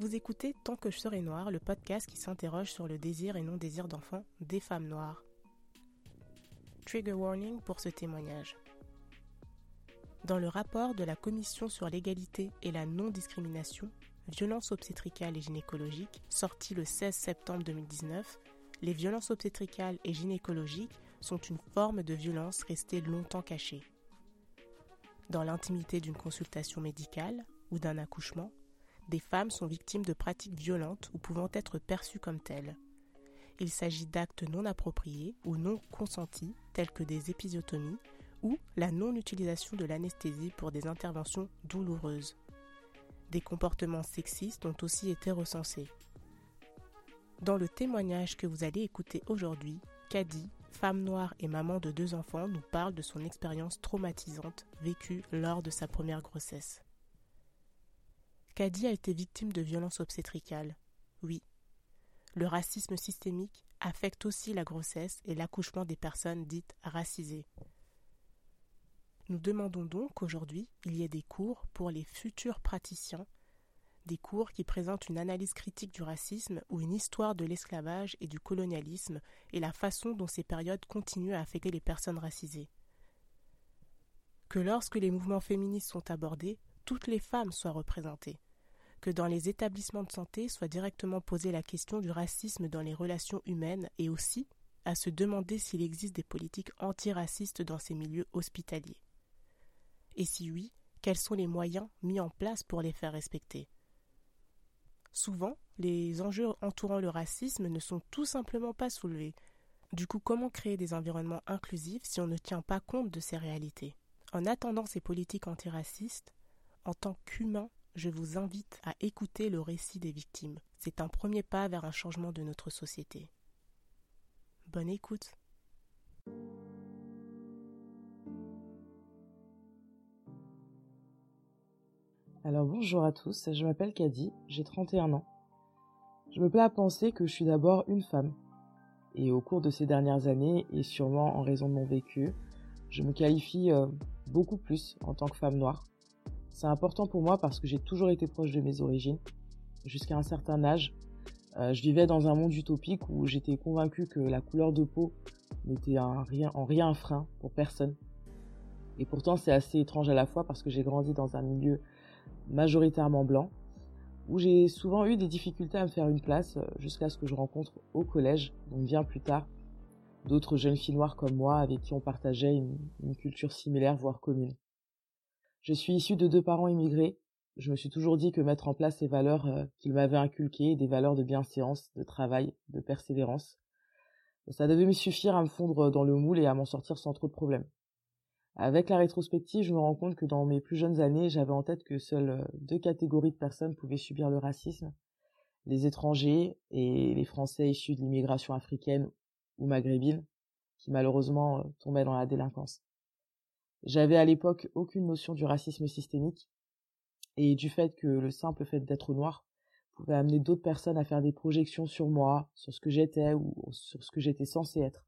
Vous écoutez Tant que je serai noire, le podcast qui s'interroge sur le désir et non-désir d'enfants des femmes noires. Trigger warning pour ce témoignage. Dans le rapport de la Commission sur l'égalité et la non-discrimination, violences obstétricales et gynécologiques, sorti le 16 septembre 2019, les violences obstétricales et gynécologiques sont une forme de violence restée longtemps cachée. Dans l'intimité d'une consultation médicale ou d'un accouchement, des femmes sont victimes de pratiques violentes ou pouvant être perçues comme telles. Il s'agit d'actes non appropriés ou non consentis, tels que des épisiotomies ou la non-utilisation de l'anesthésie pour des interventions douloureuses. Des comportements sexistes ont aussi été recensés. Dans le témoignage que vous allez écouter aujourd'hui, Kadi, femme noire et maman de deux enfants, nous parle de son expérience traumatisante vécue lors de sa première grossesse. Kadi a été victime de violences obstétricales. Oui. Le racisme systémique affecte aussi la grossesse et l'accouchement des personnes dites racisées. Nous demandons donc qu'aujourd'hui, il y ait des cours pour les futurs praticiens, des cours qui présentent une analyse critique du racisme ou une histoire de l'esclavage et du colonialisme et la façon dont ces périodes continuent à affecter les personnes racisées. Que lorsque les mouvements féministes sont abordés, toutes les femmes soient représentées que dans les établissements de santé soit directement posée la question du racisme dans les relations humaines et aussi à se demander s'il existe des politiques antiracistes dans ces milieux hospitaliers. Et si oui, quels sont les moyens mis en place pour les faire respecter? Souvent, les enjeux entourant le racisme ne sont tout simplement pas soulevés. Du coup, comment créer des environnements inclusifs si on ne tient pas compte de ces réalités? En attendant ces politiques antiracistes, en tant qu'humain, je vous invite à écouter le récit des victimes. C'est un premier pas vers un changement de notre société. Bonne écoute. Alors bonjour à tous, je m'appelle Kadi, j'ai 31 ans. Je me plais à penser que je suis d'abord une femme. Et au cours de ces dernières années, et sûrement en raison de mon vécu, je me qualifie euh, beaucoup plus en tant que femme noire. C'est important pour moi parce que j'ai toujours été proche de mes origines. Jusqu'à un certain âge, euh, je vivais dans un monde utopique où j'étais convaincu que la couleur de peau n'était en rien, en rien un frein pour personne. Et pourtant, c'est assez étrange à la fois parce que j'ai grandi dans un milieu majoritairement blanc, où j'ai souvent eu des difficultés à me faire une place euh, jusqu'à ce que je rencontre au collège, donc bien plus tard, d'autres jeunes filles noires comme moi avec qui on partageait une culture similaire, voire commune. Je suis issu de deux parents immigrés. Je me suis toujours dit que mettre en place ces valeurs euh, qu'ils m'avaient inculquées, des valeurs de bienséance, de travail, de persévérance, ça devait me suffire à me fondre dans le moule et à m'en sortir sans trop de problèmes. Avec la rétrospective, je me rends compte que dans mes plus jeunes années, j'avais en tête que seules euh, deux catégories de personnes pouvaient subir le racisme, les étrangers et les Français issus de l'immigration africaine ou maghrébine, qui malheureusement euh, tombaient dans la délinquance. J'avais à l'époque aucune notion du racisme systémique et du fait que le simple fait d'être noir pouvait amener d'autres personnes à faire des projections sur moi, sur ce que j'étais ou sur ce que j'étais censé être.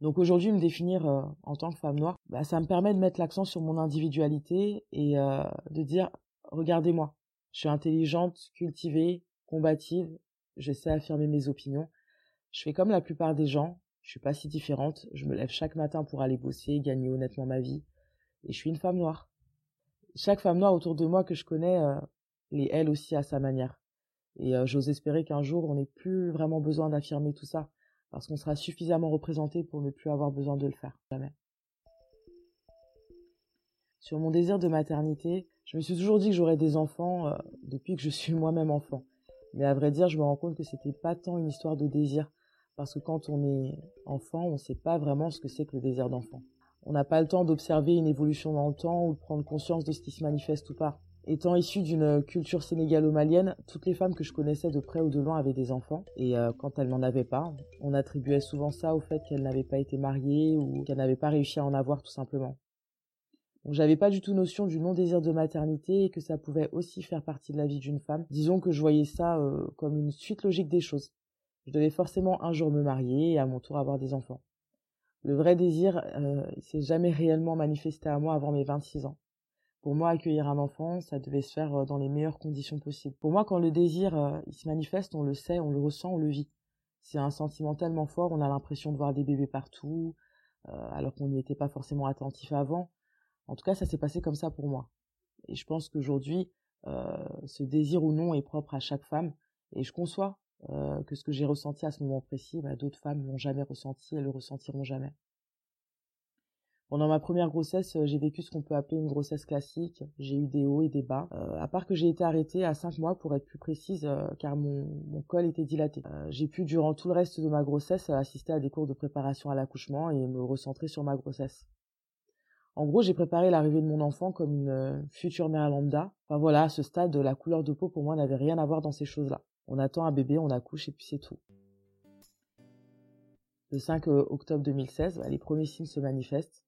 Donc aujourd'hui, me définir euh, en tant que femme noire, bah, ça me permet de mettre l'accent sur mon individualité et euh, de dire regardez-moi, je suis intelligente, cultivée, combative, je sais affirmer mes opinions. Je fais comme la plupart des gens, je suis pas si différente. Je me lève chaque matin pour aller bosser, gagner honnêtement ma vie. Et je suis une femme noire. Chaque femme noire autour de moi que je connais euh, l'est elle aussi à sa manière. Et euh, j'ose espérer qu'un jour on n'ait plus vraiment besoin d'affirmer tout ça, parce qu'on sera suffisamment représenté pour ne plus avoir besoin de le faire. Jamais. Sur mon désir de maternité, je me suis toujours dit que j'aurais des enfants euh, depuis que je suis moi-même enfant. Mais à vrai dire, je me rends compte que c'était pas tant une histoire de désir, parce que quand on est enfant, on ne sait pas vraiment ce que c'est que le désir d'enfant. On n'a pas le temps d'observer une évolution dans le temps ou de prendre conscience de ce qui se manifeste ou pas. Étant issue d'une culture sénégalo-malienne, toutes les femmes que je connaissais de près ou de loin avaient des enfants. Et euh, quand elles n'en avaient pas, on attribuait souvent ça au fait qu'elles n'avaient pas été mariées ou qu'elles n'avaient pas réussi à en avoir tout simplement. Donc j'avais pas du tout notion du non-désir de maternité et que ça pouvait aussi faire partie de la vie d'une femme. Disons que je voyais ça euh, comme une suite logique des choses. Je devais forcément un jour me marier et à mon tour avoir des enfants. Le vrai désir, euh, s'est jamais réellement manifesté à moi avant mes 26 ans. Pour moi, accueillir un enfant, ça devait se faire euh, dans les meilleures conditions possibles. Pour moi, quand le désir, euh, il se manifeste, on le sait, on le ressent, on le vit. C'est un sentiment tellement fort, on a l'impression de voir des bébés partout, alors qu'on n'y était pas forcément attentif avant. En tout cas, ça s'est passé comme ça pour moi. Et je pense qu'aujourd'hui, ce désir ou non est propre à chaque femme. Et je conçois euh, que ce que j'ai ressenti à ce moment précis, bah, d'autres femmes l'ont jamais ressenti et le ressentiront jamais. Pendant ma première grossesse, euh, j'ai vécu ce qu'on peut appeler une grossesse classique. J'ai eu des hauts et des bas. Euh, à part que j'ai été arrêtée à 5 mois pour être plus précise, car mon, mon, col était dilaté. j'ai pu durant tout le reste de ma grossesse assister à des cours de préparation à l'accouchement et me recentrer sur ma grossesse. En gros, j'ai préparé l'arrivée de mon enfant comme une future mère lambda. Enfin voilà, à ce stade, la couleur de peau pour moi n'avait rien à voir dans ces choses-là. On attend un bébé, on accouche et puis c'est tout. Le 5 euh, octobre 2016, bah, les premiers signes se manifestent.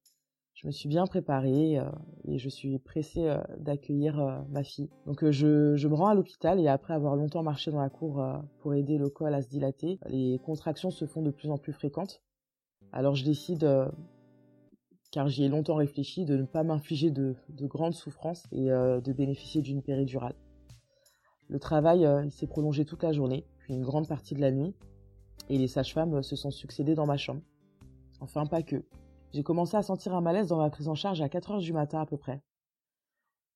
Je me suis bien préparée euh, et je suis pressée euh, d'accueillir ma fille. Donc je, me rends à l'hôpital et après avoir longtemps marché dans la cour pour aider le col à se dilater, les contractions se font de plus en plus fréquentes. Alors je décide, car j'y ai longtemps réfléchi, de ne pas m'infliger de, grandes souffrances et de bénéficier d'une péridurale. Le travail euh, s'est prolongé toute la journée, puis une grande partie de la nuit, et les sages-femmes euh, se sont succédées dans ma chambre. Enfin, pas que. J'ai commencé à sentir un malaise dans ma prise en charge à 4 heures du matin à peu près.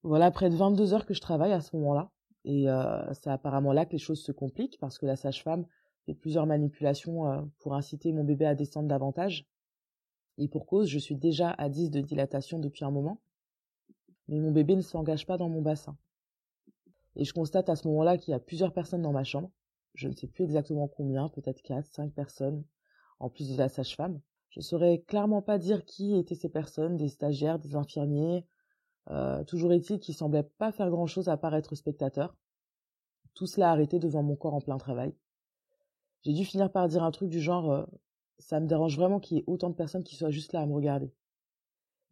Voilà près de 22 heures que je travaille à ce moment-là, et euh, c'est apparemment là que les choses se compliquent parce que la sage-femme fait plusieurs manipulations pour inciter mon bébé à descendre davantage. Et pour cause, je suis déjà à 10 de dilatation depuis un moment, mais mon bébé ne s'engage pas dans mon bassin. Et je constate à ce moment-là qu'il y a plusieurs personnes dans ma chambre. Je ne sais plus exactement combien, peut-être quatre, cinq personnes, en plus de la sage-femme. Je saurais clairement pas dire qui étaient ces personnes, des stagiaires, des infirmiers. Euh, toujours est-il qu'ils semblaient pas faire grand-chose à part être spectateurs. Tout cela arrêté devant mon corps en plein travail. J'ai dû finir par dire un truc du genre euh, ça me dérange vraiment qu'il y ait autant de personnes qui soient juste là à me regarder.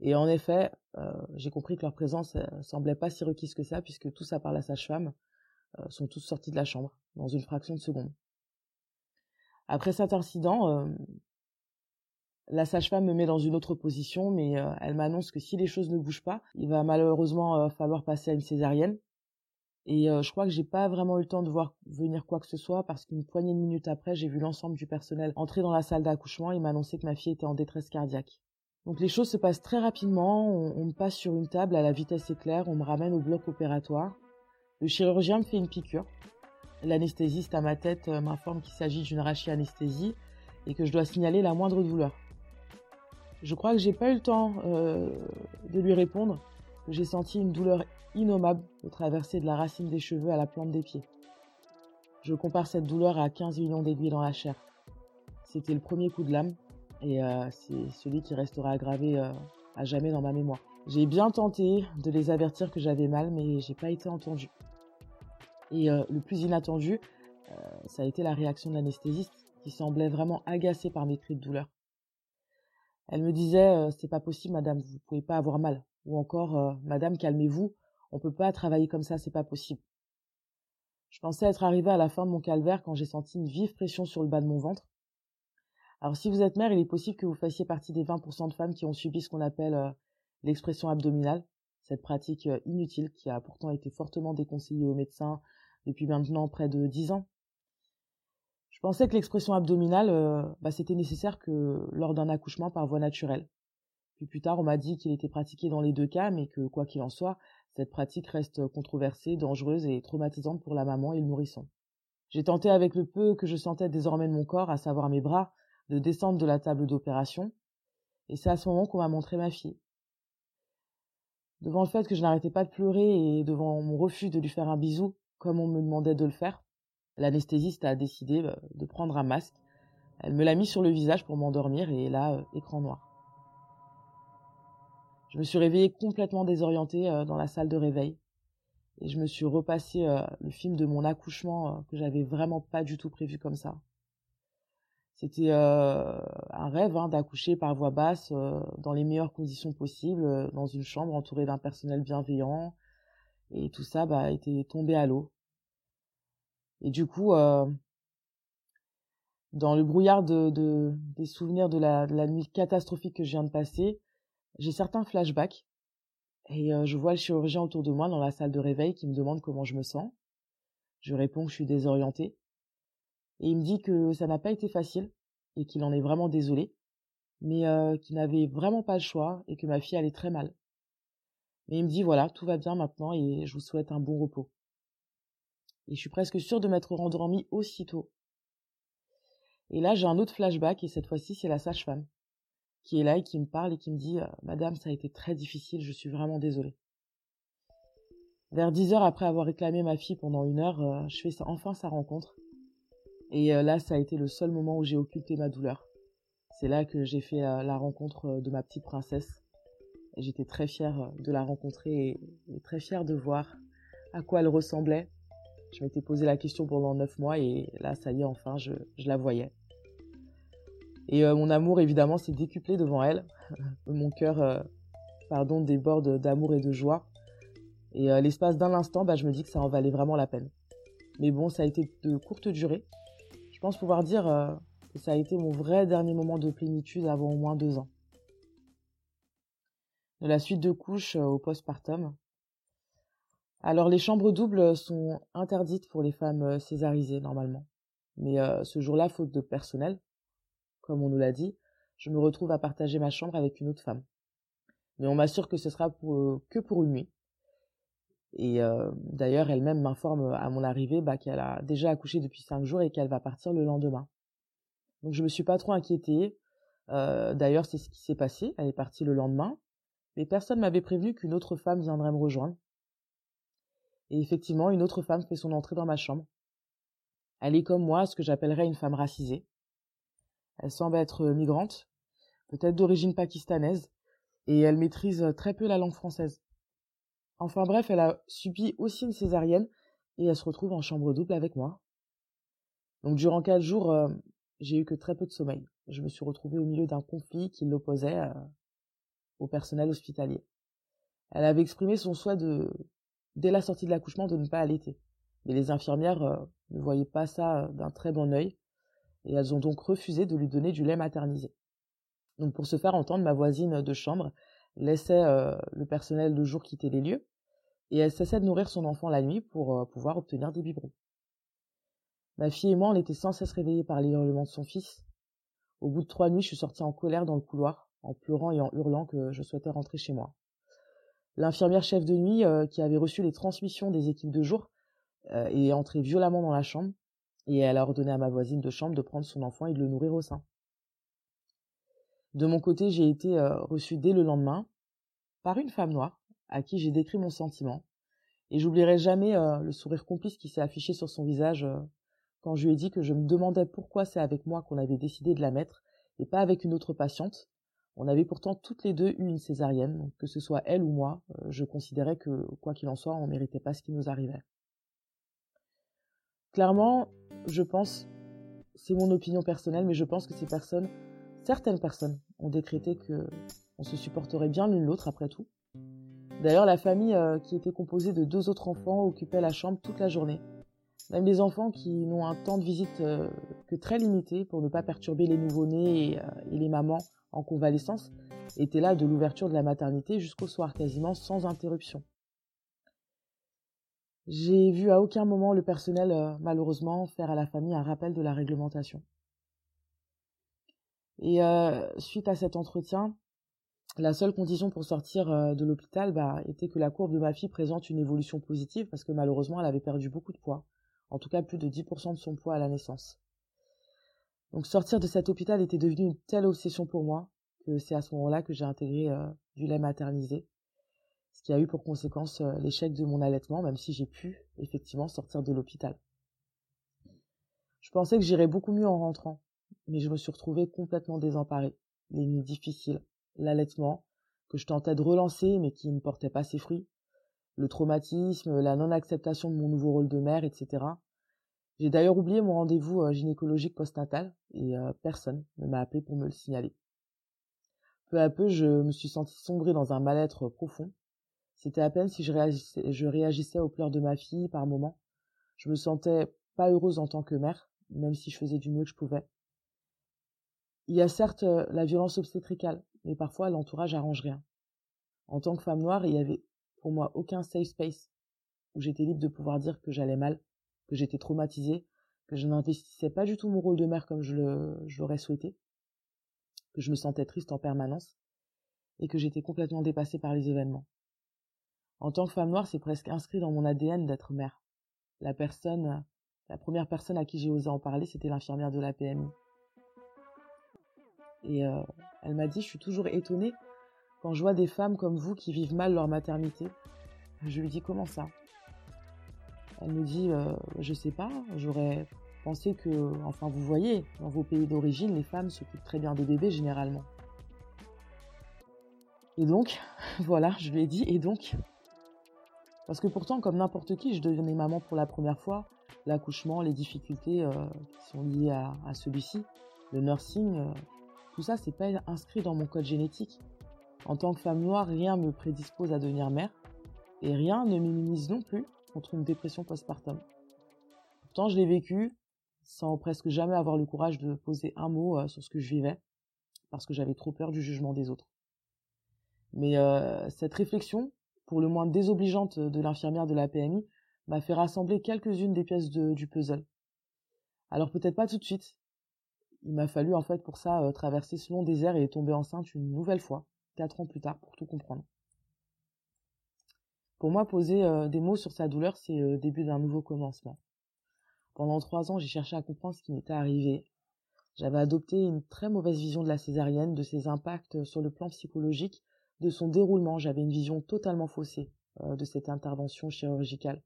Et en effet, euh, j'ai compris que leur présence euh, semblait pas si requise que ça, puisque tous à part la sage-femme euh, sont tous sortis de la chambre dans une fraction de seconde. Après cet incident, la sage-femme me met dans une autre position, mais elle m'annonce que si les choses ne bougent pas, il va malheureusement falloir passer à une césarienne. Et je crois que j'ai pas vraiment eu le temps de voir venir quoi que ce soit parce qu'une poignée de minutes après, j'ai vu l'ensemble du personnel entrer dans la salle d'accouchement et m'annoncer que ma fille était en détresse cardiaque. Donc les choses se passent très rapidement, on, me passe sur une table à la vitesse éclair, on me ramène au bloc opératoire. Le chirurgien me fait une piqûre. L'anesthésiste à ma tête euh, m'informe qu'il s'agit d'une anesthésie et que je dois signaler la moindre douleur. Je crois que j'ai pas eu le temps euh, de lui répondre, j'ai senti une douleur innommable de traverser de la racine des cheveux à la plante des pieds. Je compare cette douleur à 15 millions d'aiguilles dans la chair. C'était le premier coup de lame et euh, c'est celui qui restera gravé euh, à jamais dans ma mémoire. J'ai bien tenté de les avertir que j'avais mal, mais j'ai pas été entendu. Et euh, le plus inattendu, ça a été la réaction de l'anesthésiste, qui semblait vraiment agacée par mes cris de douleur. Elle me disait c'est pas possible, madame, vous pouvez pas avoir mal. Ou encore madame, calmez-vous, on peut pas travailler comme ça, c'est pas possible. Je pensais être arrivée à la fin de mon calvaire quand j'ai senti une vive pression sur le bas de mon ventre alors si vous êtes mère, il est possible que vous fassiez partie des 20% de femmes qui ont subi ce qu'on appelle euh, l'expression abdominale, cette pratique euh, inutile qui a pourtant été fortement déconseillée aux médecins depuis maintenant près de 10 ans. Je pensais que l'expression abdominale, euh, bah, c'était nécessaire que lors d'un accouchement par voie naturelle. Puis plus tard, on m'a dit qu'il était pratiqué dans les deux cas, mais que quoi qu'il en soit, cette pratique reste controversée, dangereuse et traumatisante pour la maman et le nourrisson. J'ai tenté avec le peu que je sentais désormais de mon corps, à savoir mes bras, de descendre de la table d'opération, et c'est à ce moment qu'on m'a montré ma fille. Devant le fait que je n'arrêtais pas de pleurer et devant mon refus de lui faire un bisou, comme on me demandait de le faire, l'anesthésiste a décidé euh, de prendre un masque. Elle me l'a mis sur le visage pour m'endormir et là, euh, écran noir. Je me suis réveillée complètement désorientée dans la salle de réveil et je me suis repassé le film de mon accouchement que j'avais vraiment pas du tout prévu comme ça. C'était un rêve hein, d'accoucher par voie basse dans les meilleures conditions possibles, dans une chambre entourée d'un personnel bienveillant. Et tout ça bah, était tombé à l'eau. Et du coup, dans le brouillard de, des souvenirs de la, de la, nuit catastrophique que je viens de passer, j'ai certains flashbacks. Et je vois le chirurgien autour de moi dans la salle de réveil qui me demande comment je me sens. Je réponds que je suis désorientée. Et il me dit que ça n'a pas été facile et qu'il en est vraiment désolé, mais euh, qu'il n'avait vraiment pas le choix et que ma fille allait très mal. Mais il me dit voilà, tout va bien maintenant et je vous souhaite un bon repos. Et je suis presque sûre de m'être rendormie aussitôt. Et là, j'ai un autre flashback et cette fois-ci, c'est la sage-femme qui est là et qui me parle et qui me dit euh, Madame, ça a été très difficile, je suis vraiment désolée. Vers dix heures après avoir réclamé ma fille pendant une heure, euh, je fais enfin sa rencontre et euh, là, ça a été le seul moment où j'ai occulté ma douleur. C'est là que j'ai fait euh, la rencontre euh, de ma petite princesse. J'étais très fière de la rencontrer et, très fière de voir à quoi elle ressemblait. Je m'étais posé la question pendant neuf mois et là, ça y est, enfin, je, la voyais. Et mon amour, évidemment, s'est décuplé devant elle. mon cœur, pardon, déborde d'amour et de joie. Et l'espace d'un instant, bah, je me dis que ça en valait vraiment la peine. Mais bon, ça a été de courte durée pense pouvoir dire euh, que ça a été mon vrai dernier moment de plénitude avant au moins deux ans. De la suite de couches euh, au postpartum. Alors les chambres doubles sont interdites pour les femmes euh, césarisées normalement. Mais ce jour-là, faute de personnel, comme on nous l'a dit, je me retrouve à partager ma chambre avec une autre femme. Mais on m'assure que ce sera que pour une nuit, et euh, d'ailleurs, elle-même m'informe à mon arrivée bah, qu'elle a déjà accouché depuis cinq jours et qu'elle va partir le lendemain. Donc je me suis pas trop inquiétée. Euh, d'ailleurs, c'est ce qui s'est passé. Elle est partie le lendemain. Mais personne m'avait prévenu qu'une autre femme viendrait me rejoindre. Et effectivement, une autre femme fait son entrée dans ma chambre. Elle est comme moi, ce que j'appellerais une femme racisée. Elle semble être migrante, peut-être d'origine pakistanaise, et elle maîtrise très peu la langue française. Enfin bref, elle a subi aussi une césarienne et elle se retrouve en chambre double avec moi. Donc durant quatre jours, euh, j'ai eu que très peu de sommeil. Je me suis retrouvée au milieu d'un conflit qui l'opposait euh, au personnel hospitalier. Elle avait exprimé son souhait de, dès la sortie de l'accouchement, de ne pas allaiter. Mais les infirmières euh, ne voyaient pas ça d'un très bon œil et elles ont donc refusé de lui donner du lait maternisé. Donc pour se faire entendre, ma voisine de chambre laissait euh, le personnel de jour quitter les lieux, et elle cessait de nourrir son enfant la nuit pour euh, pouvoir obtenir des biberons. Ma fille et moi, on était sans cesse réveillés par les hurlements de son fils. Au bout de trois nuits, je suis sortie en colère dans le couloir, en pleurant et en hurlant que je souhaitais rentrer chez moi. L'infirmière chef de nuit, euh, qui avait reçu les transmissions des équipes de jour, est entrée violemment dans la chambre, et elle a ordonné à ma voisine de chambre de prendre son enfant et de le nourrir au sein. De mon côté, j'ai été euh, reçue dès le lendemain par une femme noire à qui j'ai décrit mon sentiment. Et j'oublierai jamais euh, le sourire complice qui s'est affiché sur son visage euh, quand je lui ai dit que je me demandais pourquoi c'est avec moi qu'on avait décidé de la mettre et pas avec une autre patiente. On avait pourtant toutes les deux eu une césarienne, donc que ce soit elle ou moi, je considérais que, quoi qu'il en soit, on ne méritait pas ce qui nous arrivait. Clairement, je pense, c'est mon opinion personnelle, mais je pense que ces personnes Certaines personnes ont décrété que on se supporterait bien l'une l'autre après tout. D'ailleurs, la famille euh, qui était composée de deux autres enfants occupait la chambre toute la journée. Même les enfants qui n'ont un temps de visite euh, que très limité pour ne pas perturber les nouveau-nés euh, et, les mamans en convalescence étaient là de l'ouverture de la maternité jusqu'au soir, quasiment sans interruption. J'ai vu à aucun moment le personnel, malheureusement, faire à la famille un rappel de la réglementation. Et euh, suite à cet entretien, la seule condition pour sortir euh, de l'hôpital bah, était que la courbe de ma fille présente une évolution positive parce que malheureusement elle avait perdu beaucoup de poids, en tout cas plus de 10% de son poids à la naissance. Donc sortir de cet hôpital était devenu une telle obsession pour moi que c'est à ce moment-là que j'ai intégré euh, du lait maternisé, ce qui a eu pour conséquence l'échec de mon allaitement, même si j'ai pu effectivement sortir de l'hôpital. Je pensais que j'irais beaucoup mieux en rentrant, mais je me suis retrouvée complètement désemparée. Les nuits difficiles, l'allaitement, que je tentais de relancer mais qui ne portait pas ses fruits, le traumatisme, la non-acceptation de mon nouveau rôle de mère, etc. J'ai d'ailleurs oublié mon rendez-vous euh, gynécologique postnatal et euh, personne ne m'a appelé pour me le signaler. Peu à peu, je me suis sentie sombrer dans un mal-être profond. C'était à peine si je réagissais, je réagissais aux pleurs de ma fille par moments. Je me sentais pas heureuse en tant que mère, même si je faisais du mieux que je pouvais. Il y a certes euh, la violence obstétricale, mais parfois l'entourage arrange rien. En tant que femme noire, il y avait pour moi aucun safe space où j'étais libre de pouvoir dire que j'allais mal, que j'étais traumatisée, que je n'investissais pas du tout mon rôle de mère comme je l'aurais souhaité, que je me sentais triste en permanence, et que j'étais complètement dépassée par les événements. En tant que femme noire, c'est presque inscrit dans mon ADN d'être mère. La personne, la première personne à qui j'ai osé en parler, c'était l'infirmière de la PMI. Et euh, elle m'a dit, je suis toujours étonnée quand je vois des femmes comme vous qui vivent mal leur maternité. Je lui dis, comment ça? Elle me dit, euh, je sais pas, j'aurais pensé que, enfin vous voyez, dans vos pays d'origine, les femmes s'occupent très bien des bébés généralement. Et donc, voilà, je lui ai dit, et donc? Parce que pourtant, comme n'importe qui, je devenais maman pour la première fois, l'accouchement, les difficultés euh, qui sont liées à, celui-ci, le nursing, euh, tout ça, c'est pas inscrit dans mon code génétique. En tant que femme noire, rien me prédispose à devenir mère, et rien ne m'immunise non plus contre une dépression postpartum. Pourtant, je l'ai vécu sans presque jamais avoir le courage de poser un mot euh, sur ce que je vivais, parce que j'avais trop peur du jugement des autres. Mais euh, cette réflexion, pour le moins désobligeante de l'infirmière de la PMI, m'a fait rassembler quelques-unes des pièces du puzzle. Alors peut-être pas tout de suite, il m'a fallu en fait pour ça euh, traverser ce long désert et tomber enceinte une nouvelle fois, quatre ans plus tard, pour tout comprendre. Pour moi, poser euh, des mots sur sa douleur, c'est le début d'un nouveau commencement. Pendant trois ans, j'ai cherché à comprendre ce qui m'était arrivé. J'avais adopté une très mauvaise vision de la césarienne, de ses impacts sur le plan psychologique, de son déroulement. J'avais une vision totalement faussée euh, de cette intervention chirurgicale.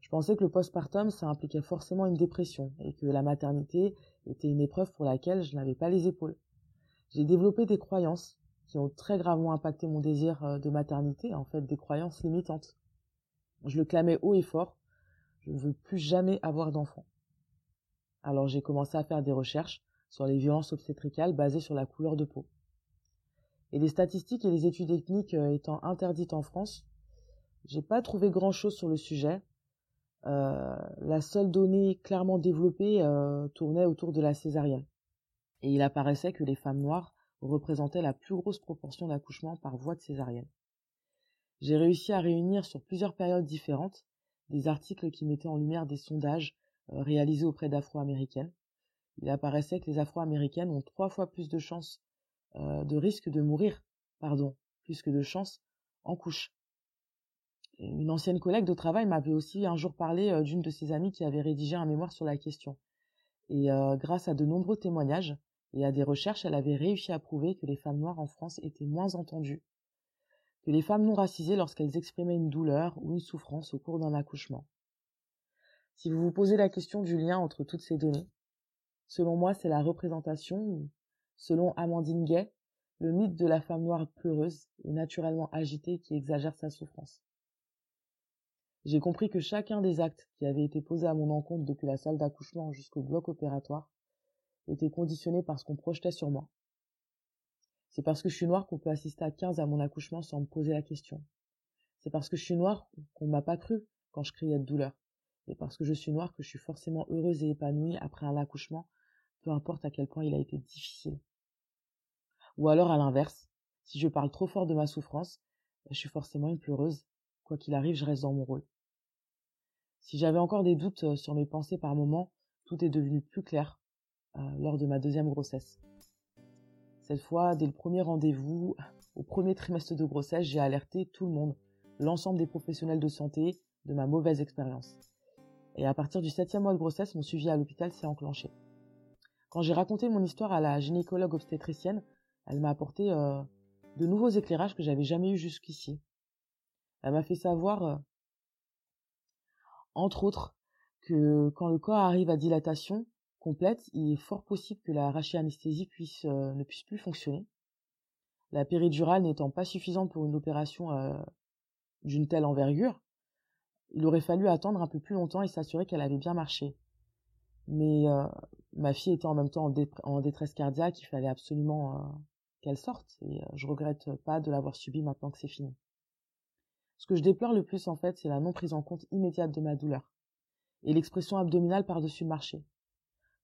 Je pensais que le postpartum, ça impliquait forcément une dépression et que la maternité était une épreuve pour laquelle je n'avais pas les épaules. J'ai développé des croyances qui ont très gravement impacté mon désir euh, de maternité, en fait des croyances limitantes. Je le clamais haut et fort, je ne veux plus jamais avoir d'enfant. Alors j'ai commencé à faire des recherches sur les violences obstétricales basées sur la couleur de peau. Et les statistiques et les études ethniques euh, étant interdites en France, j'ai pas trouvé grand chose sur le sujet, euh, la seule donnée clairement développée euh, tournait autour de la césarienne. Et il apparaissait que les femmes noires représentaient la plus grosse proportion d'accouchements par voie de césarienne. J'ai réussi à réunir sur plusieurs périodes différentes des articles qui mettaient en lumière des sondages euh, réalisés auprès d'Afro-Américaines. Il apparaissait que les Afro-Américaines ont trois fois plus de chances de risque de mourir, pardon, plus que de chances en couche une ancienne collègue de travail m'avait aussi un jour parlé euh, d'une de ses amies qui avait rédigé un mémoire sur la question. Et euh, grâce à de nombreux témoignages et à des recherches, elle avait réussi à prouver que les femmes noires en France étaient moins entendues que les femmes non racisées lorsqu'elles exprimaient une douleur ou une souffrance au cours d'un accouchement. Si vous vous posez la question du lien entre toutes ces données, selon moi, c'est la représentation, selon Amandine Gay, le mythe de la femme noire pleureuse et naturellement agitée qui exagère sa souffrance. J'ai compris que chacun des actes qui avaient été posés à mon encontre depuis la salle d'accouchement jusqu'au bloc opératoire était conditionné par ce qu'on projetait sur moi. C'est parce que je suis noire qu'on peut assister à 15 à mon accouchement sans me poser la question. C'est parce que je suis noire qu'on m'a pas cru quand je criais de douleur. Et parce que je suis noire que je suis forcément heureuse et épanouie après un accouchement, peu importe à quel point il a été difficile. Ou alors à l'inverse, si je parle trop fort de ma souffrance, je suis forcément une pleureuse Quoi qu'il arrive, je reste dans mon rôle. Si j'avais encore des doutes euh, sur mes pensées par moments, tout est devenu plus clair euh, lors de ma deuxième grossesse. Cette fois, dès le premier rendez-vous, au premier trimestre de grossesse, j'ai alerté tout le monde, l'ensemble des professionnels de santé, de ma mauvaise expérience. Et à partir du septième mois de grossesse, mon suivi à l'hôpital s'est enclenché. Quand j'ai raconté mon histoire à la gynécologue obstétricienne, elle m'a apporté euh, de nouveaux éclairages que j'avais jamais eus jusqu'ici. Elle m'a fait savoir, euh, entre autres, que quand le corps arrive à dilatation complète, il est fort possible que la rachianesthésie puisse, euh, ne puisse plus fonctionner. La péridurale n'étant pas suffisante pour une opération euh, d'une telle envergure, il aurait fallu attendre un peu plus longtemps et s'assurer qu'elle avait bien marché. Mais euh, ma fille était en même temps en, détresse cardiaque, il fallait absolument qu'elle sorte et je regrette pas de l'avoir subie maintenant que c'est fini. Ce que je déplore le plus en fait, c'est la non prise en compte immédiate de ma douleur et l'expression abdominale par-dessus le marché.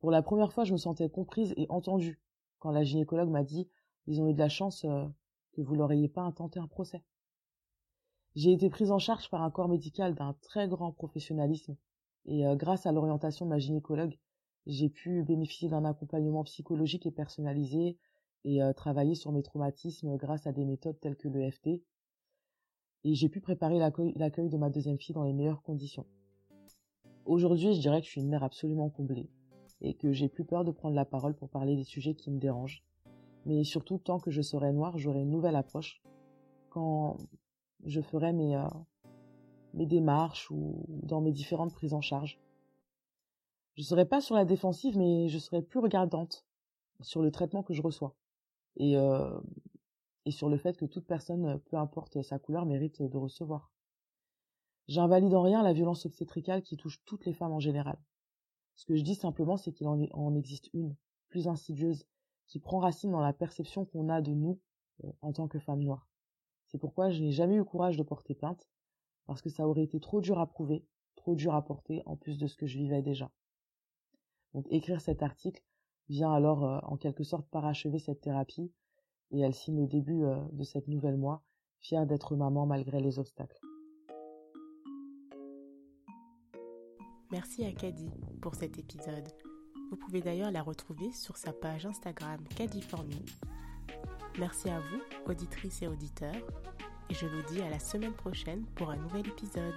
Pour la première fois, je me sentais comprise et entendue quand la gynécologue m'a dit ils ont eu de la chance euh, que vous leur ayez pas intenté un procès. J'ai été prise en charge par un corps médical d'un très grand professionnalisme et euh, grâce à l'orientation de ma gynécologue, j'ai pu bénéficier d'un accompagnement psychologique et personnalisé et euh, travailler sur mes traumatismes grâce à des méthodes telles que l'EFT. Et j'ai pu préparer l'accueil de ma deuxième fille dans les meilleures conditions. Aujourd'hui, je dirais que je suis une mère absolument comblée et que j'ai plus peur de prendre la parole pour parler des sujets qui me dérangent. Mais surtout, tant que je serai noire, j'aurai une nouvelle approche quand je ferai mes, euh, mes démarches ou dans mes différentes prises en charge. Je serai pas sur la défensive, mais je serai plus regardante sur le traitement que je reçois. Et, euh, et sur le fait que toute personne, peu importe sa couleur, mérite de recevoir. J'invalide en rien la violence obstétricale qui touche toutes les femmes en général. Ce que je dis simplement, c'est qu'il en, existe une, plus insidieuse, qui prend racine dans la perception qu'on a de nous euh, en tant que femmes noires. C'est pourquoi je n'ai jamais eu le courage de porter plainte, parce que ça aurait été trop dur à prouver, trop dur à porter, en plus de ce que je vivais déjà. Donc écrire cet article vient alors euh, en quelque sorte parachever cette thérapie, et elle signe le début euh, de cette nouvelle moi, fière d'être maman malgré les obstacles. Merci à Caddy pour cet épisode. Vous pouvez d'ailleurs la retrouver sur sa page Instagram Caddy4Me. Merci à vous, auditrices et auditeurs, et je vous dis à la semaine prochaine pour un nouvel épisode.